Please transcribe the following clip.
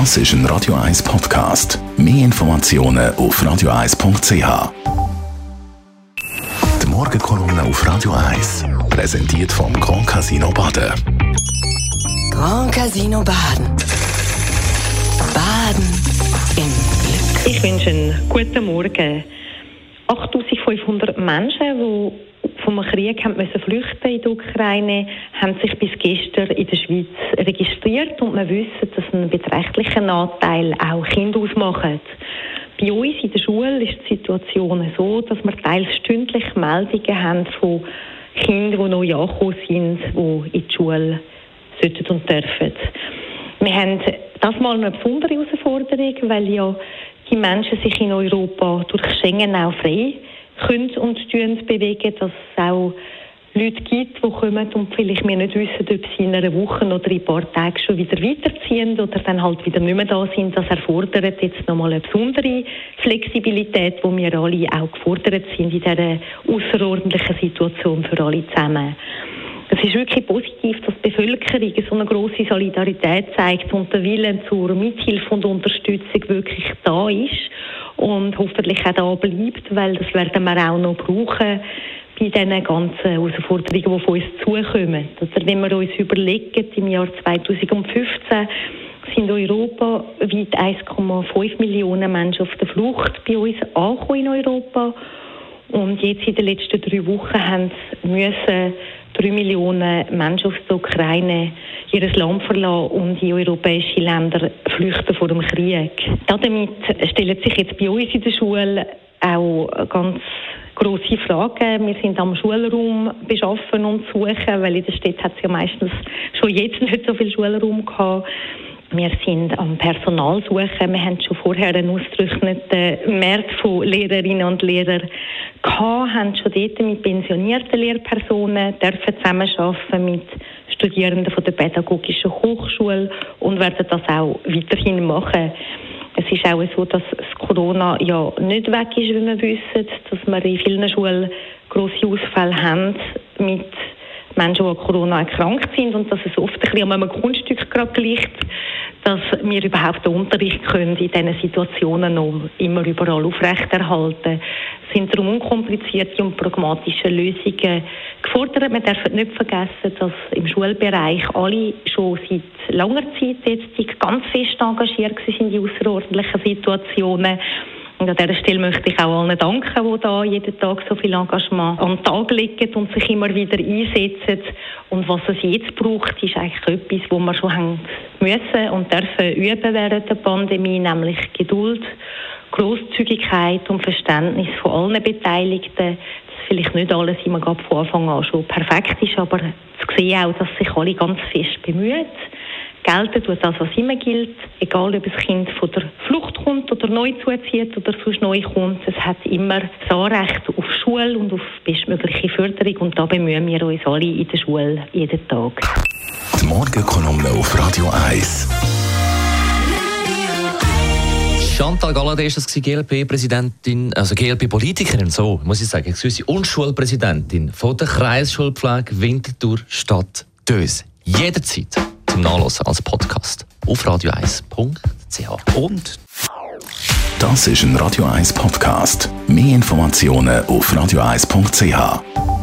Das ist ein Radio 1 Podcast. Mehr Informationen auf radio1.ch. Die Morgenkolumne auf Radio 1 präsentiert vom Grand Casino Baden. Grand Casino Baden. Baden im Glück. Ich wünsche einen guten Morgen. 8500 Menschen, die vom Krieg haben müssen flüchten in die Ukraine, haben sich bis gestern in der Schweiz registriert und wir wissen, dass ein beträchtlicher Anteil auch Kinder ausmachen. Bei uns in der Schule ist die Situation so, dass wir teils stündlich Meldungen haben von Kindern, die neu angekommen sind, die in die Schule sollten und dürfen. Wir haben das mal eine besondere Herausforderung, weil ja die Menschen sich in Europa durch Schengen auch frei können und bewegen, dass auch Leute gibt, die kommen und vielleicht wir nicht wissen, ob sie in einer Woche oder in ein paar Tagen schon wieder weiterziehen oder dann halt wieder nicht mehr da sind. Das erfordert jetzt nochmal eine besondere Flexibilität, wo wir alle auch gefordert sind in dieser außerordentlichen Situation für alle zusammen. Es ist wirklich positiv, dass die Bevölkerung so eine große Solidarität zeigt und der Wille zur Mithilfe und Unterstützung wirklich da ist und hoffentlich auch da bleibt, weil das werden wir auch noch brauchen bei diesen ganzen Herausforderungen, die von uns zukommen. Also wenn wir uns überlegen, im Jahr 2015 sind Europa weit 1,5 Millionen Menschen auf der Flucht bei uns angekommen in Europa. Und jetzt in den letzten drei Wochen haben müssen drei Millionen Menschen aus der Ukraine ihr Land verlassen und in europäische Länder flüchten vor dem Krieg. Damit stellen sich jetzt bei uns in der Schule auch ganz große Fragen. Wir sind am Schulraum beschaffen und suchen, weil in der Stadt hat es ja meistens schon jetzt nicht so viel Schulraum gehabt. Wir sind am Personal suchen. Wir haben schon vorher einen ausgerechneten Markt von Lehrerinnen und Lehrern gehabt, haben schon dort mit pensionierten Lehrpersonen dürfen zusammenarbeiten mit Studierenden von der Pädagogischen Hochschule und werden das auch weiterhin machen. Es ist auch so, dass das Corona ja nicht weg ist, wie wir wissen, dass wir in vielen Schulen grosse Ausfälle haben mit Menschen, die an Corona erkrankt sind und dass es oft ein bisschen an einem Grundstück gerade liegt, dass wir überhaupt den Unterricht können in diesen Situationen noch immer überall aufrechterhalten sind darum unkomplizierte und pragmatische Lösungen gefordert. Man darf nicht vergessen, dass im Schulbereich alle schon seit langer Zeit jetzt ganz fest engagiert sind in außerordentlichen Situationen und an dieser Stelle möchte ich auch allen danken, die da jeden Tag so viel Engagement an den Tag legen und sich immer wieder einsetzen. Und was es jetzt braucht, ist eigentlich etwas, wo wir schon haben müssen und dürfen üben während der Pandemie, nämlich Geduld, Großzügigkeit und Verständnis von allen Beteiligten. Dass vielleicht nicht alles immer von Anfang an schon perfekt ist, aber zu sehen auch, dass sich alle ganz fest bemühen gelten tut das, was immer gilt, egal ob das Kind von der Flucht kommt oder neu zuzieht oder sonst neu kommt. Es hat immer das Anrecht auf Schule und auf bestmögliche Förderung und da bemühen wir uns alle in der Schule jeden Tag. Die Morgenkolumne auf Radio 1. Chantal Galladay ist das GLP-Präsidentin, also GLP-Politikerin, so muss ich sagen, excuse, und Schulpräsidentin von der Kreisschulpflege Winterthur Stadt Dös. Jederzeit zum Nachlesen als Podcast auf radio1.ch. Und das ist ein Radio 1 Podcast. Mehr Informationen auf radio1.ch.